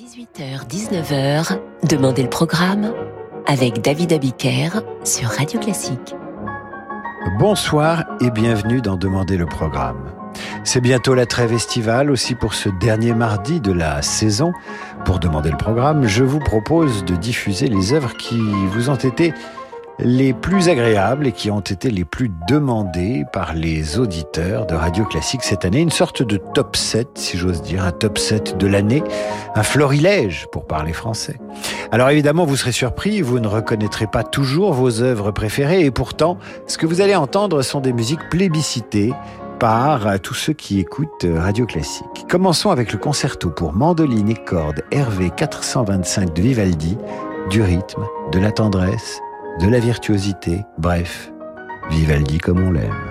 18h-19h, Demandez le programme avec David Abiker sur Radio Classique. Bonsoir et bienvenue dans Demandez le programme. C'est bientôt la trêve estivale, aussi pour ce dernier mardi de la saison. Pour demander le programme, je vous propose de diffuser les œuvres qui vous ont été les plus agréables et qui ont été les plus demandées par les auditeurs de Radio Classique cette année. Une sorte de top 7, si j'ose dire, un top 7 de l'année, un florilège pour parler français. Alors évidemment, vous serez surpris, vous ne reconnaîtrez pas toujours vos œuvres préférées et pourtant, ce que vous allez entendre sont des musiques plébiscitées par tous ceux qui écoutent Radio Classique. Commençons avec le concerto pour mandoline et cordes RV 425 de Vivaldi, du rythme, de la tendresse de la virtuosité, bref, Vivaldi comme on l'aime.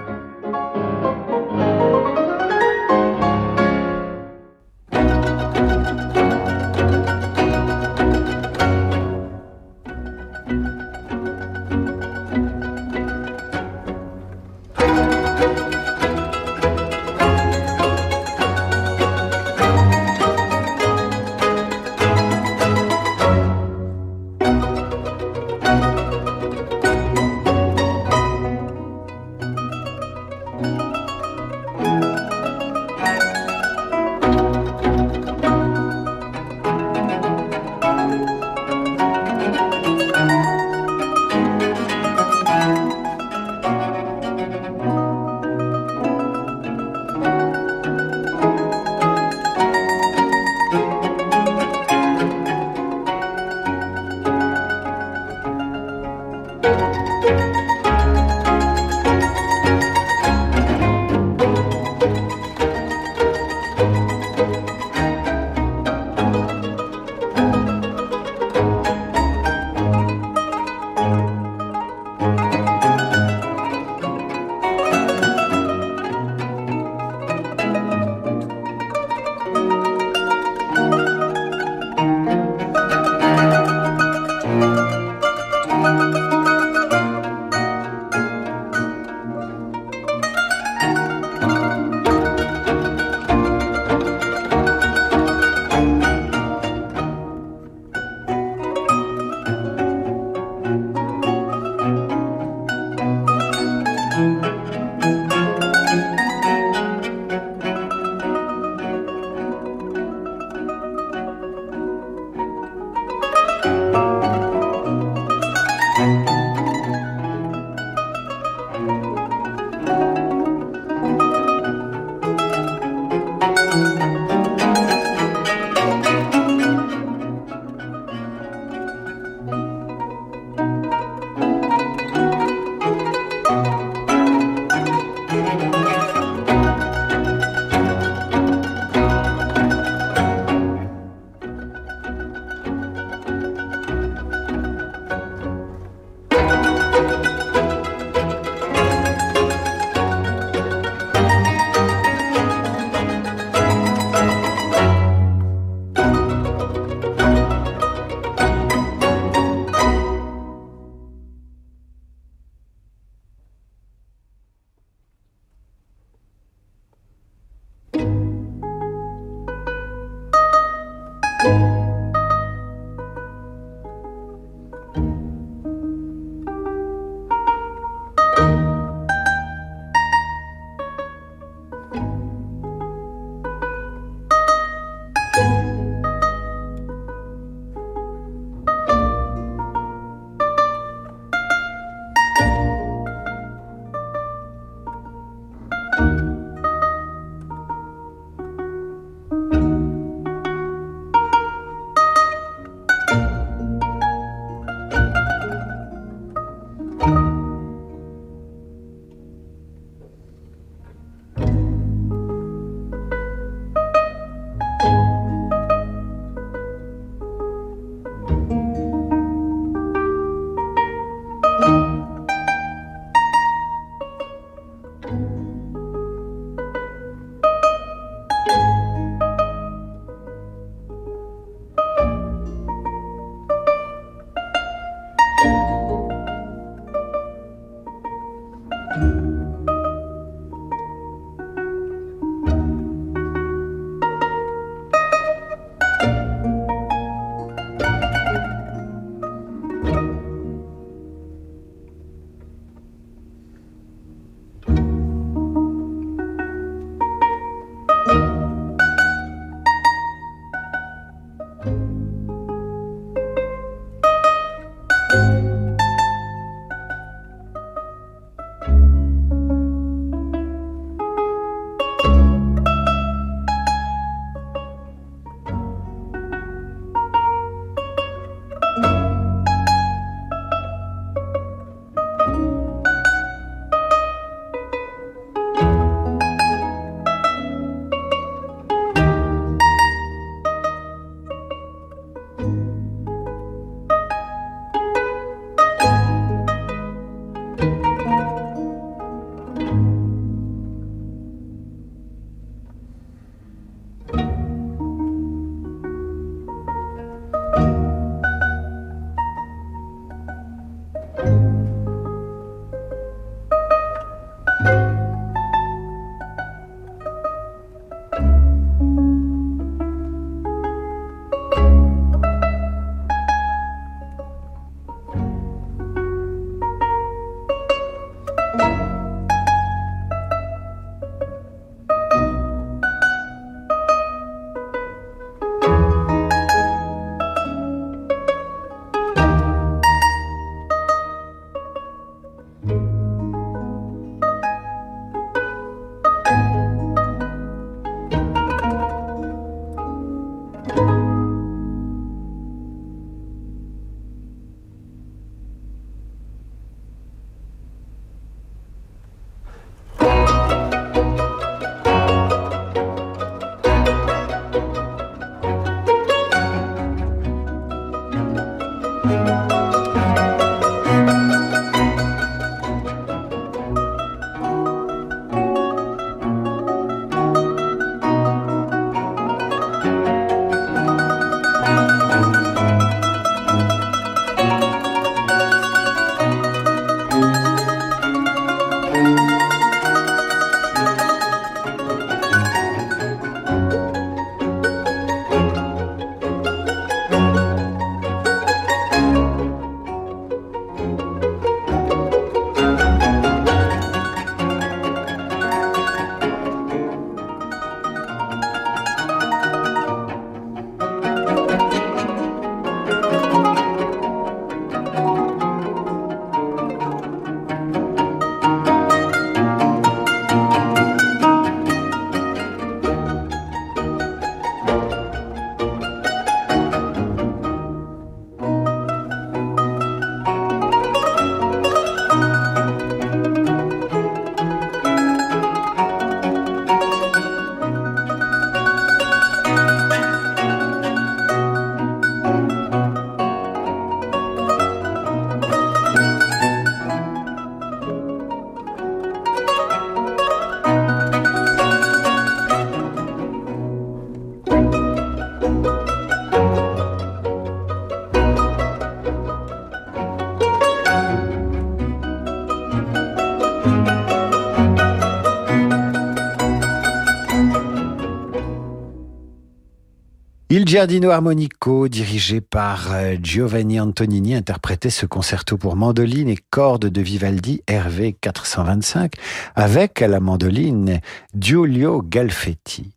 Il Giardino Armonico, dirigé par euh, Giovanni Antonini, interprétait ce concerto pour mandoline et cordes de Vivaldi RV 425 avec à la mandoline Giulio Galfetti.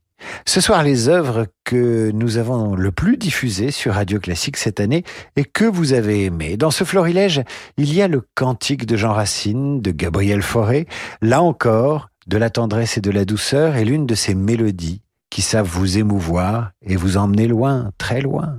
Ce soir, les œuvres que nous avons le plus diffusées sur Radio Classique cette année et que vous avez aimées. Dans ce florilège, il y a le cantique de Jean Racine, de Gabriel Fauré, là encore, de la tendresse et de la douceur et l'une de ses mélodies qui savent vous émouvoir et vous emmener loin, très loin.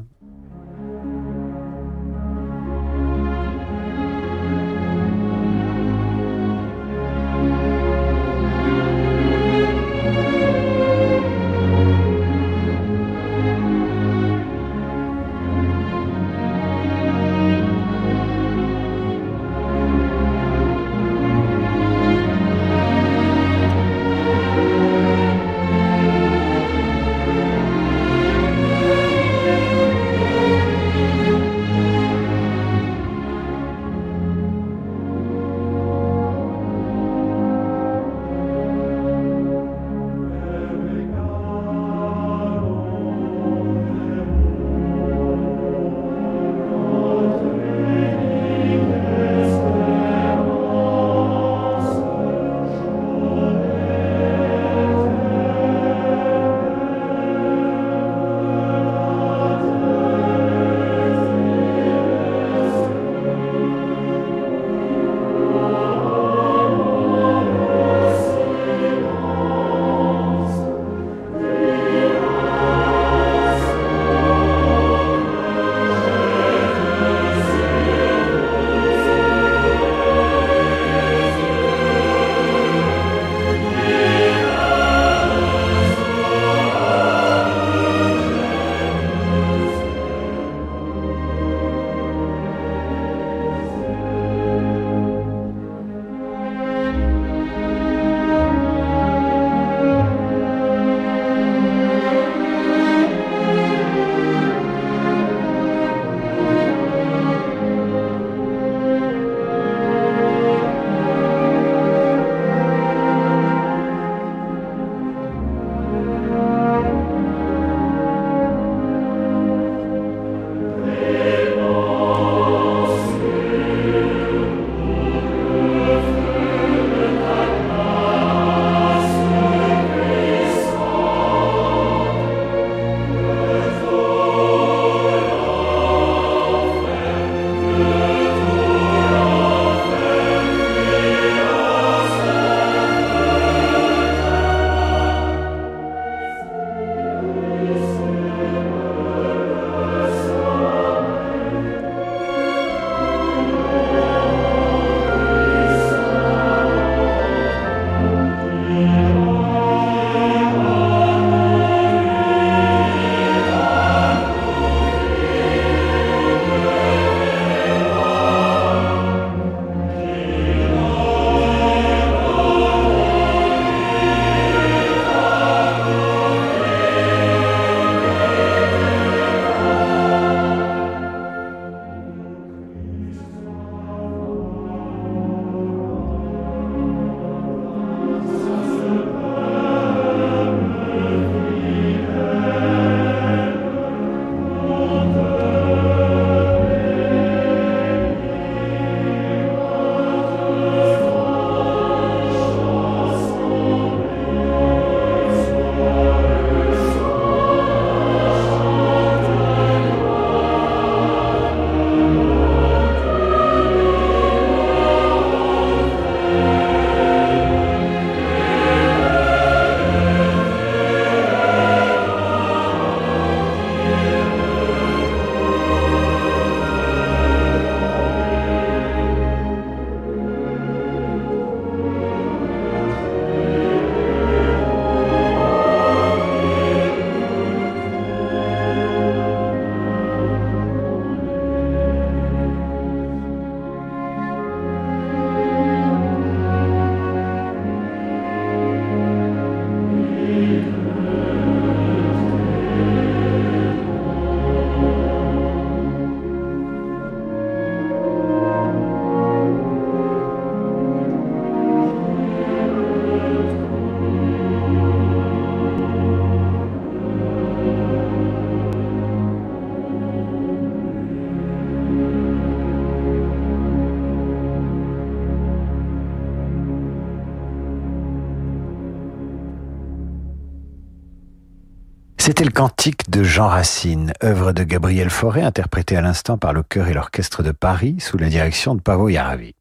C'était le cantique de Jean Racine, œuvre de Gabriel Fauré, interprété à l'instant par le chœur et l'orchestre de Paris sous la direction de Pavo Yaravi.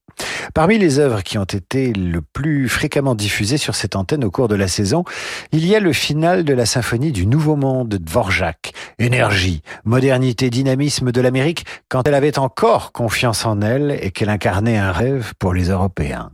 Parmi les œuvres qui ont été le plus fréquemment diffusées sur cette antenne au cours de la saison, il y a le final de la symphonie du Nouveau Monde de Dvorak. Énergie, modernité, dynamisme de l'Amérique quand elle avait encore confiance en elle et qu'elle incarnait un rêve pour les Européens.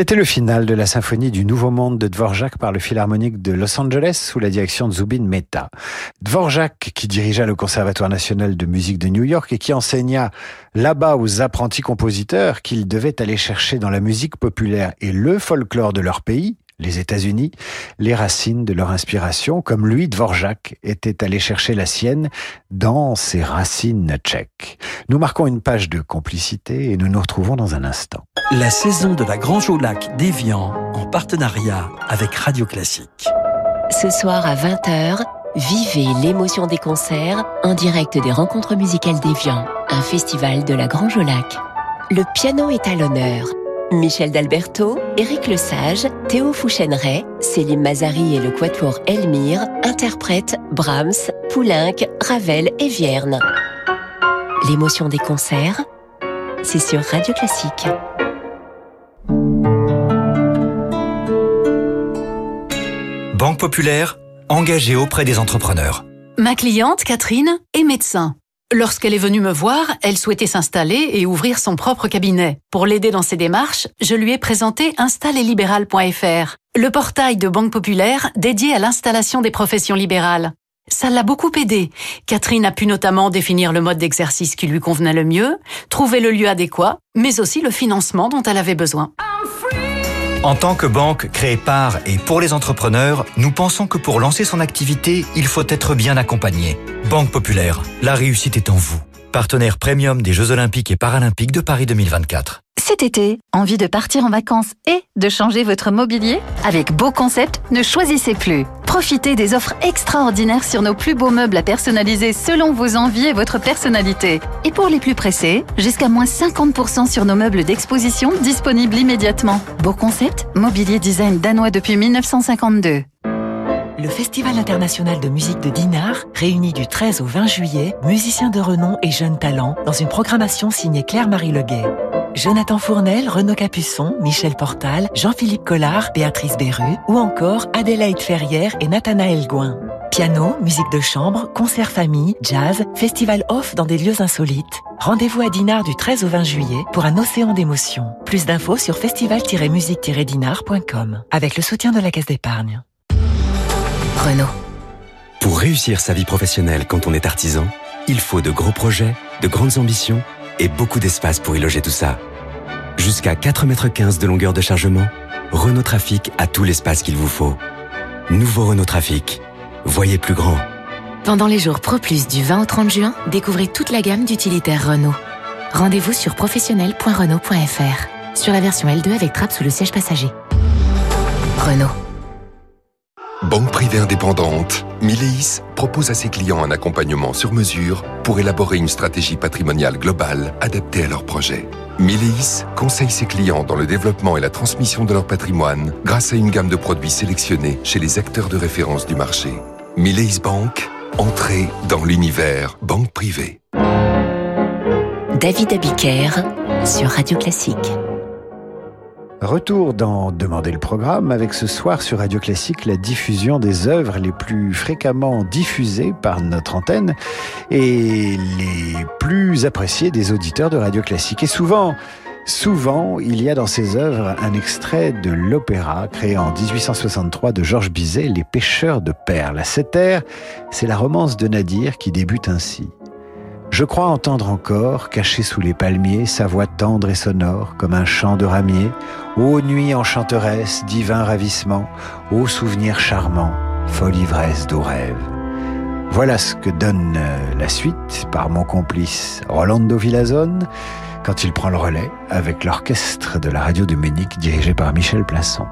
C'était le final de la symphonie du Nouveau Monde de Dvorak par le Philharmonique de Los Angeles sous la direction de Zubin Mehta. Dvorak, qui dirigea le Conservatoire national de musique de New York et qui enseigna là-bas aux apprentis compositeurs qu'ils devaient aller chercher dans la musique populaire et le folklore de leur pays, les États-Unis, les racines de leur inspiration, comme lui, Dvorak, était allé chercher la sienne dans ses racines tchèques. Nous marquons une page de complicité et nous nous retrouvons dans un instant. La saison de la Grange au Lac d'Evian en partenariat avec Radio Classique. Ce soir à 20h, vivez l'émotion des concerts en direct des rencontres musicales d'Evian, un festival de la Grange au Lac. Le piano est à l'honneur Michel D'Alberto, Éric Lesage, Théo Fouchenray, Céline Mazari et le quatuor Elmire interprètent Brahms, Poulenc, Ravel et Vierne. L'émotion des concerts, c'est sur Radio Classique. Banque Populaire, engagée auprès des entrepreneurs. Ma cliente, Catherine, est médecin. Lorsqu'elle est venue me voir, elle souhaitait s'installer et ouvrir son propre cabinet. Pour l'aider dans ses démarches, je lui ai présenté installelibéral.fr, le portail de Banque Populaire dédié à l'installation des professions libérales. Ça l'a beaucoup aidé. Catherine a pu notamment définir le mode d'exercice qui lui convenait le mieux, trouver le lieu adéquat, mais aussi le financement dont elle avait besoin. En tant que banque créée par et pour les entrepreneurs, nous pensons que pour lancer son activité, il faut être bien accompagné. Banque Populaire, la réussite est en vous. Partenaire premium des Jeux Olympiques et Paralympiques de Paris 2024. Cet été, envie de partir en vacances et de changer votre mobilier? Avec Beau Concept, ne choisissez plus. Profitez des offres extraordinaires sur nos plus beaux meubles à personnaliser selon vos envies et votre personnalité. Et pour les plus pressés, jusqu'à moins 50% sur nos meubles d'exposition disponibles immédiatement. Beau Concept, mobilier design danois depuis 1952. Le Festival international de musique de Dinard réunit du 13 au 20 juillet musiciens de renom et jeunes talents dans une programmation signée Claire-Marie Leguet. Jonathan Fournel, Renaud Capuçon, Michel Portal, Jean-Philippe Collard, Béatrice Berru ou encore Adélaïde Ferrière et Nathanaël Gouin. Piano, musique de chambre, concert famille, jazz, festival off dans des lieux insolites. Rendez-vous à Dinard du 13 au 20 juillet pour un océan d'émotions. Plus d'infos sur festival-musique-dinard.com avec le soutien de la Caisse d'épargne. Renault. Pour réussir sa vie professionnelle quand on est artisan, il faut de gros projets, de grandes ambitions et beaucoup d'espace pour y loger tout ça. Jusqu'à 4,15 mètres de longueur de chargement, Renault Trafic a tout l'espace qu'il vous faut. Nouveau Renault Trafic. Voyez plus grand. Pendant les jours Pro Plus du 20 au 30 juin, découvrez toute la gamme d'utilitaires Renault. Rendez-vous sur professionnel.renault.fr. Sur la version L2 avec trappe sous le siège passager. Renault. Banque privée indépendante, Mileis propose à ses clients un accompagnement sur mesure pour élaborer une stratégie patrimoniale globale adaptée à leurs projets. Mileis conseille ses clients dans le développement et la transmission de leur patrimoine grâce à une gamme de produits sélectionnés chez les acteurs de référence du marché. Mileis Bank, entrée dans l'univers banque privée. David Abiker sur Radio Classique. Retour dans Demander le programme avec ce soir sur Radio Classique la diffusion des œuvres les plus fréquemment diffusées par notre antenne et les plus appréciées des auditeurs de Radio Classique. Et souvent, souvent, il y a dans ces œuvres un extrait de l'opéra créé en 1863 de Georges Bizet, Les pêcheurs de perles. Cette ère, c'est la romance de Nadir qui débute ainsi. Je crois entendre encore, caché sous les palmiers, sa voix tendre et sonore, comme un chant de ramier. Ô nuit enchanteresse, divin ravissement, ô souvenir charmant, folle ivresse d'aux rêves. Voilà ce que donne euh, la suite par mon complice Rolando Villazone quand il prend le relais avec l'orchestre de la radio de Munich dirigé par Michel Plasson.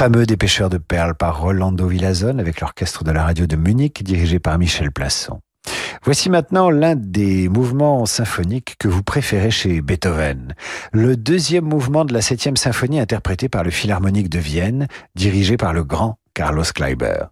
Fameux des pêcheurs de perles par Rolando Villazone avec l'orchestre de la radio de Munich dirigé par Michel Plasson. Voici maintenant l'un des mouvements symphoniques que vous préférez chez Beethoven. Le deuxième mouvement de la septième symphonie interprété par le Philharmonique de Vienne, dirigé par le grand Carlos Kleiber.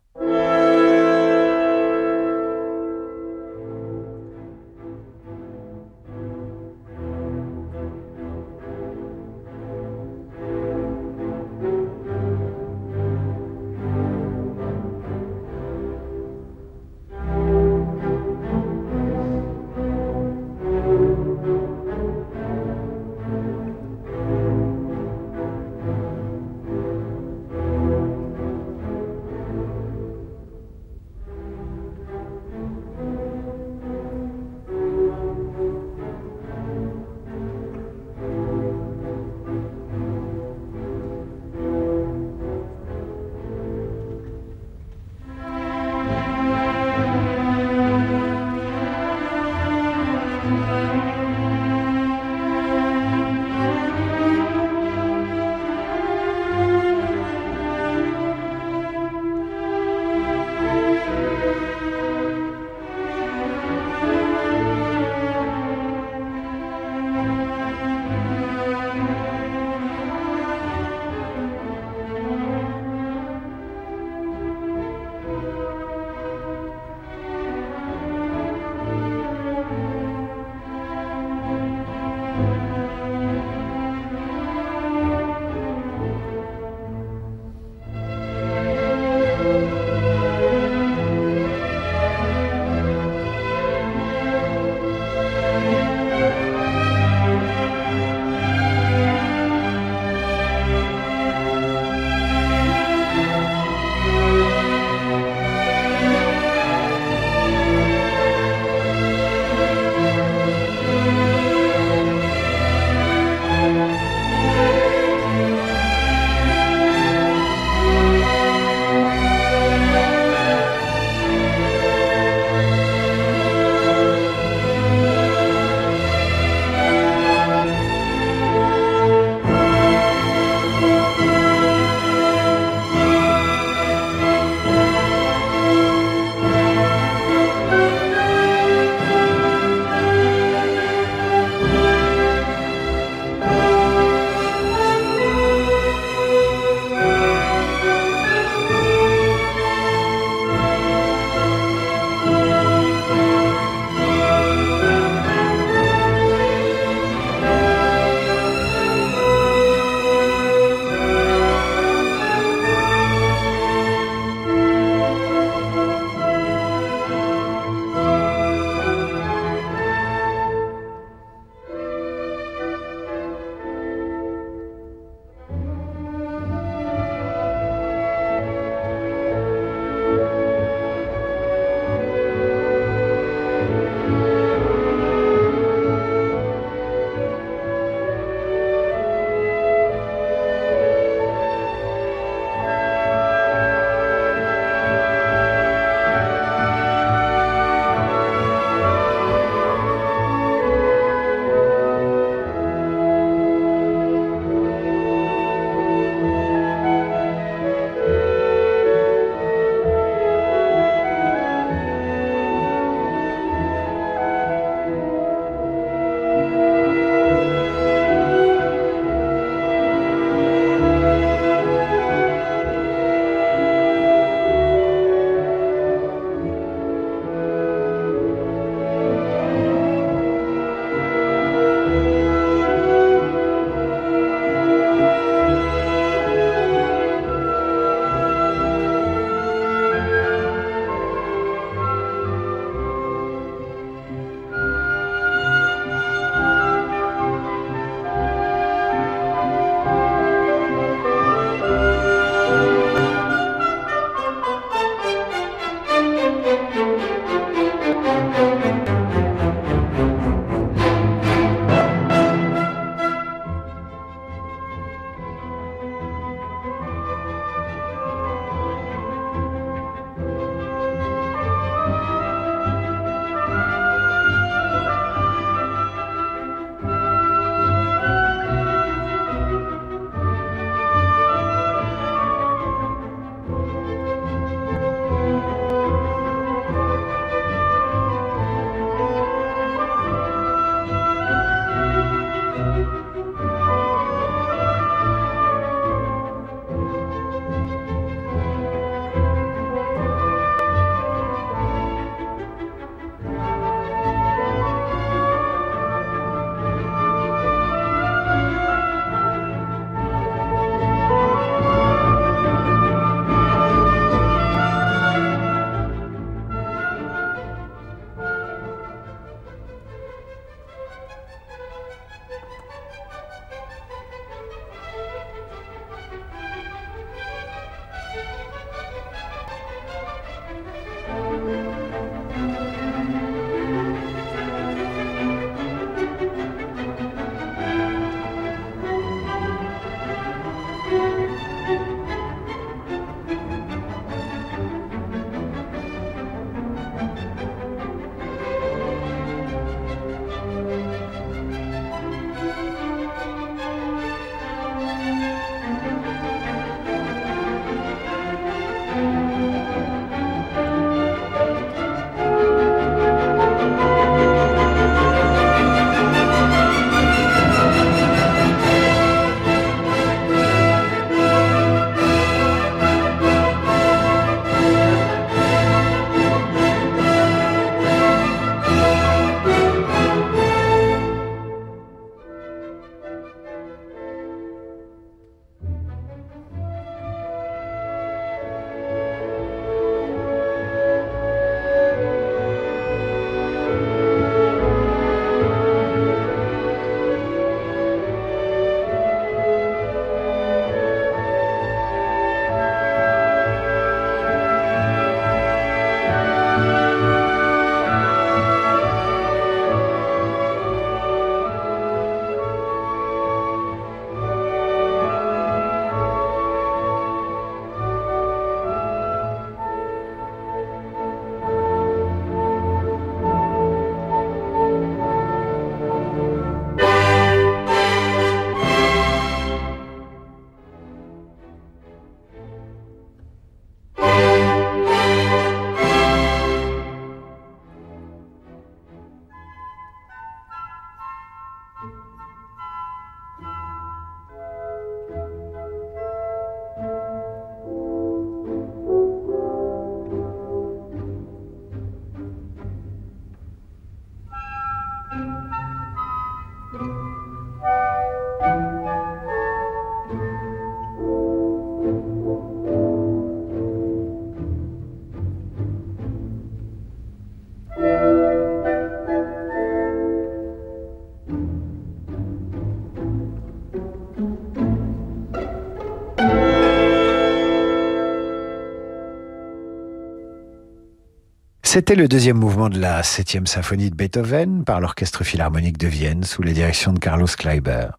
C'était le deuxième mouvement de la septième symphonie de Beethoven par l'Orchestre Philharmonique de Vienne sous la direction de Carlos Kleiber.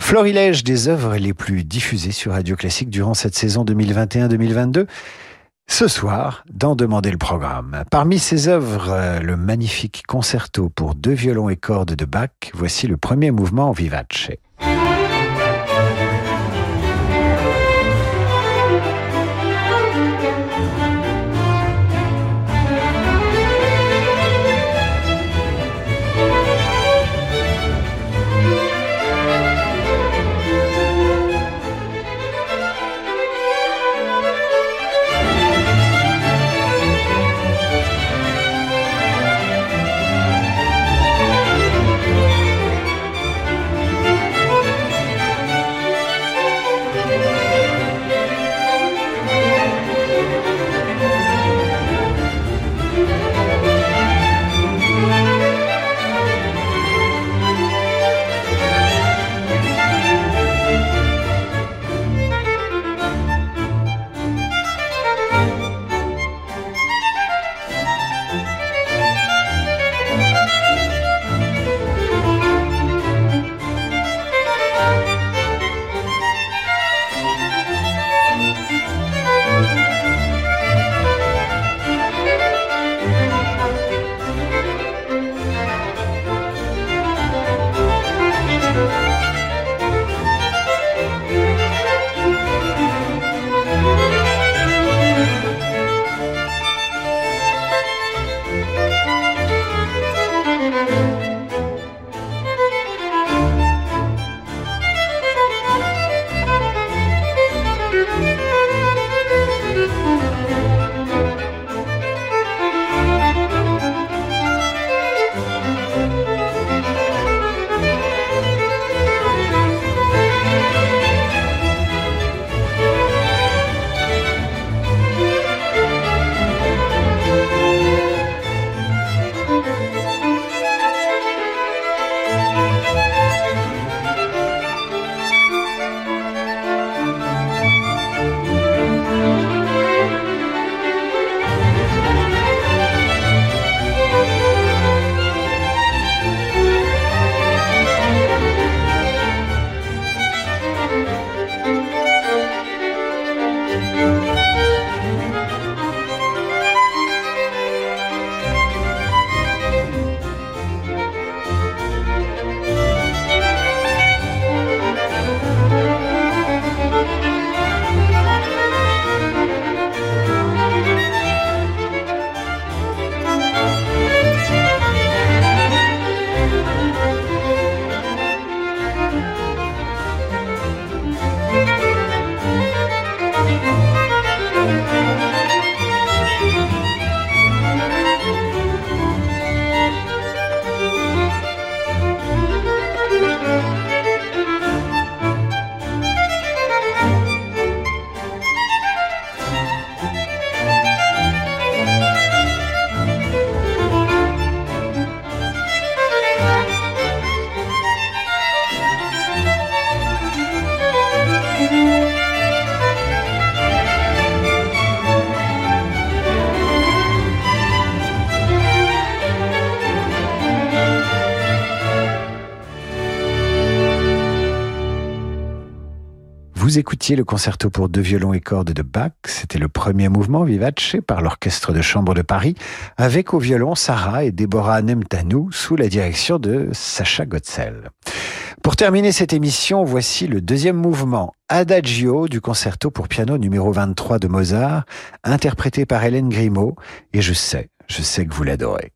Florilège des œuvres les plus diffusées sur Radio Classique durant cette saison 2021-2022. Ce soir, dans Demander le programme. Parmi ces œuvres, le magnifique concerto pour deux violons et cordes de Bach, voici le premier mouvement vivace. Vous écoutiez le concerto pour deux violons et cordes de Bach. C'était le premier mouvement vivace par l'Orchestre de Chambre de Paris, avec au violon Sarah et Déborah Nemtanou sous la direction de Sacha Gotzel. Pour terminer cette émission, voici le deuxième mouvement, Adagio du concerto pour piano numéro 23 de Mozart, interprété par Hélène Grimaud. Et je sais, je sais que vous l'adorez.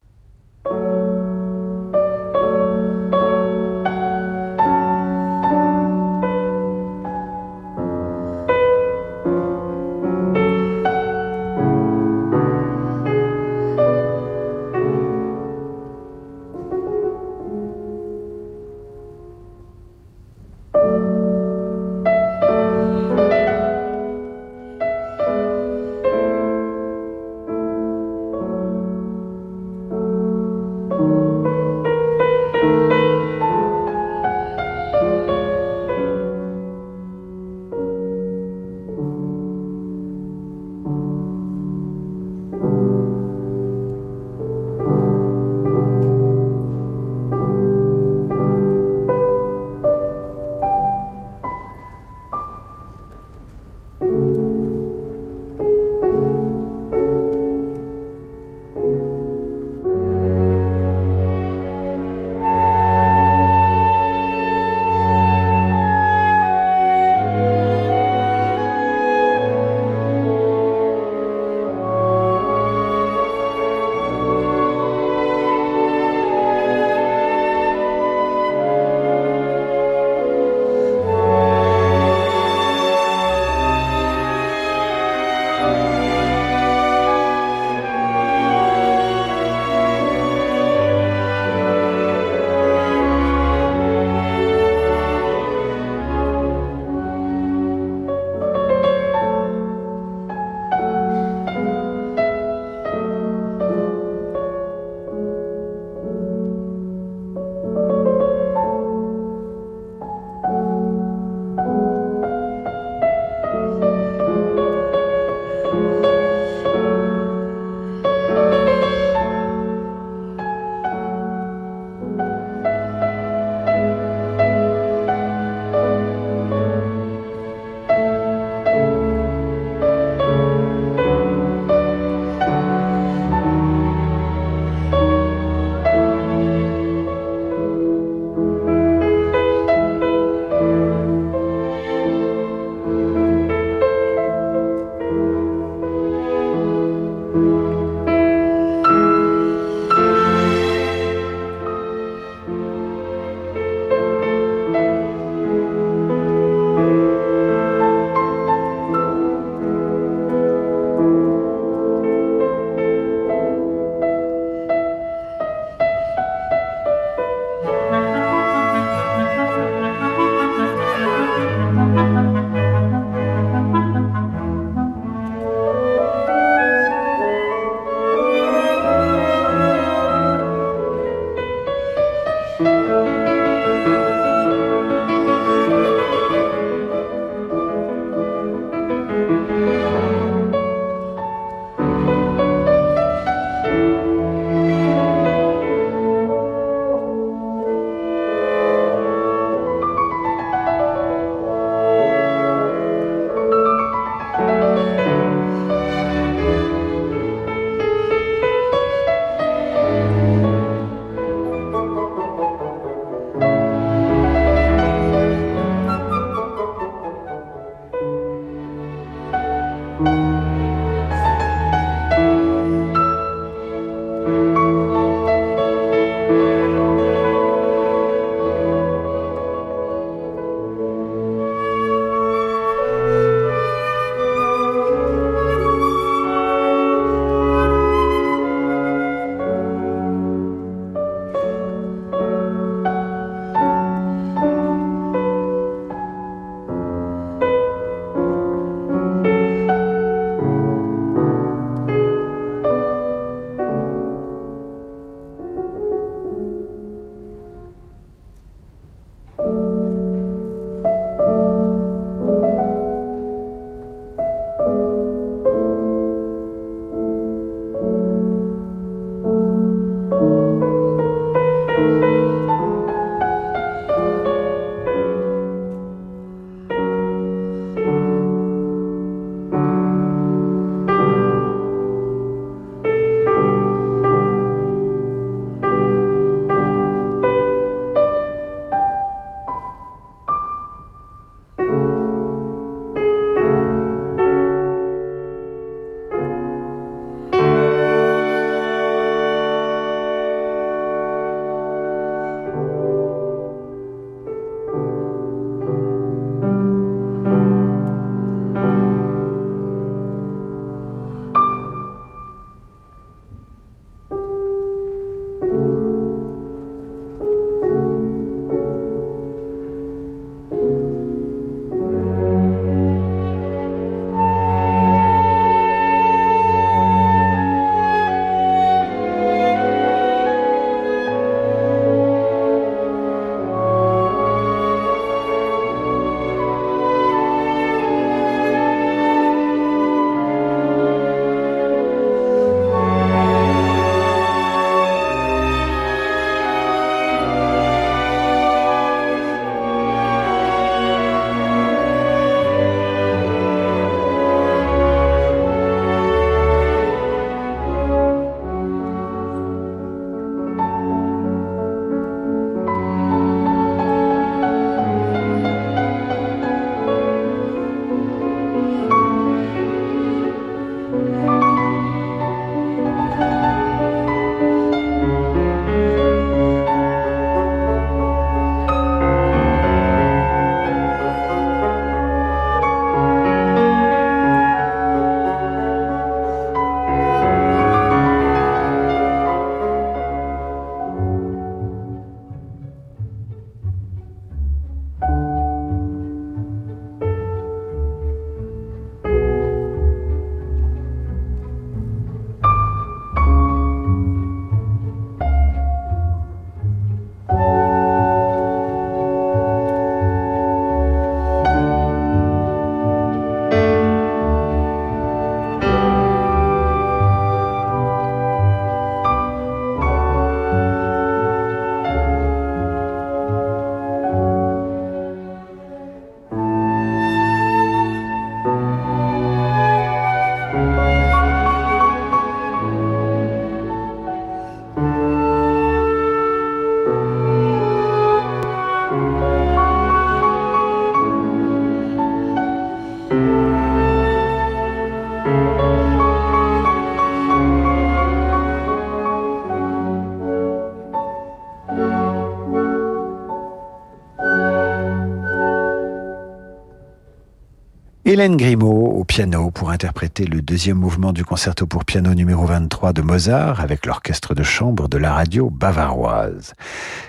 Hélène Grimaud au piano pour interpréter le deuxième mouvement du concerto pour piano numéro 23 de Mozart avec l'orchestre de chambre de la radio bavaroise.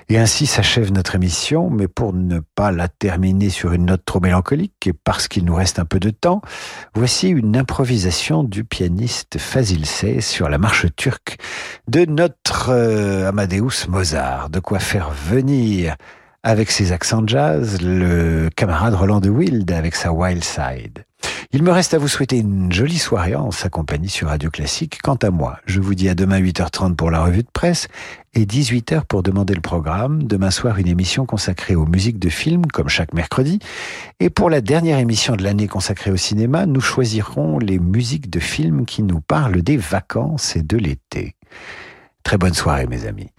Et ainsi s'achève notre émission, mais pour ne pas la terminer sur une note trop mélancolique et parce qu'il nous reste un peu de temps, voici une improvisation du pianiste Fazil Sey sur la marche turque de notre euh, Amadeus Mozart. De quoi faire venir avec ses accents jazz, le camarade Roland de Wild avec sa Wild Side. Il me reste à vous souhaiter une jolie soirée en sa compagnie sur Radio Classique. Quant à moi, je vous dis à demain 8h30 pour la revue de presse et 18h pour demander le programme. Demain soir, une émission consacrée aux musiques de films, comme chaque mercredi. Et pour la dernière émission de l'année consacrée au cinéma, nous choisirons les musiques de films qui nous parlent des vacances et de l'été. Très bonne soirée, mes amis.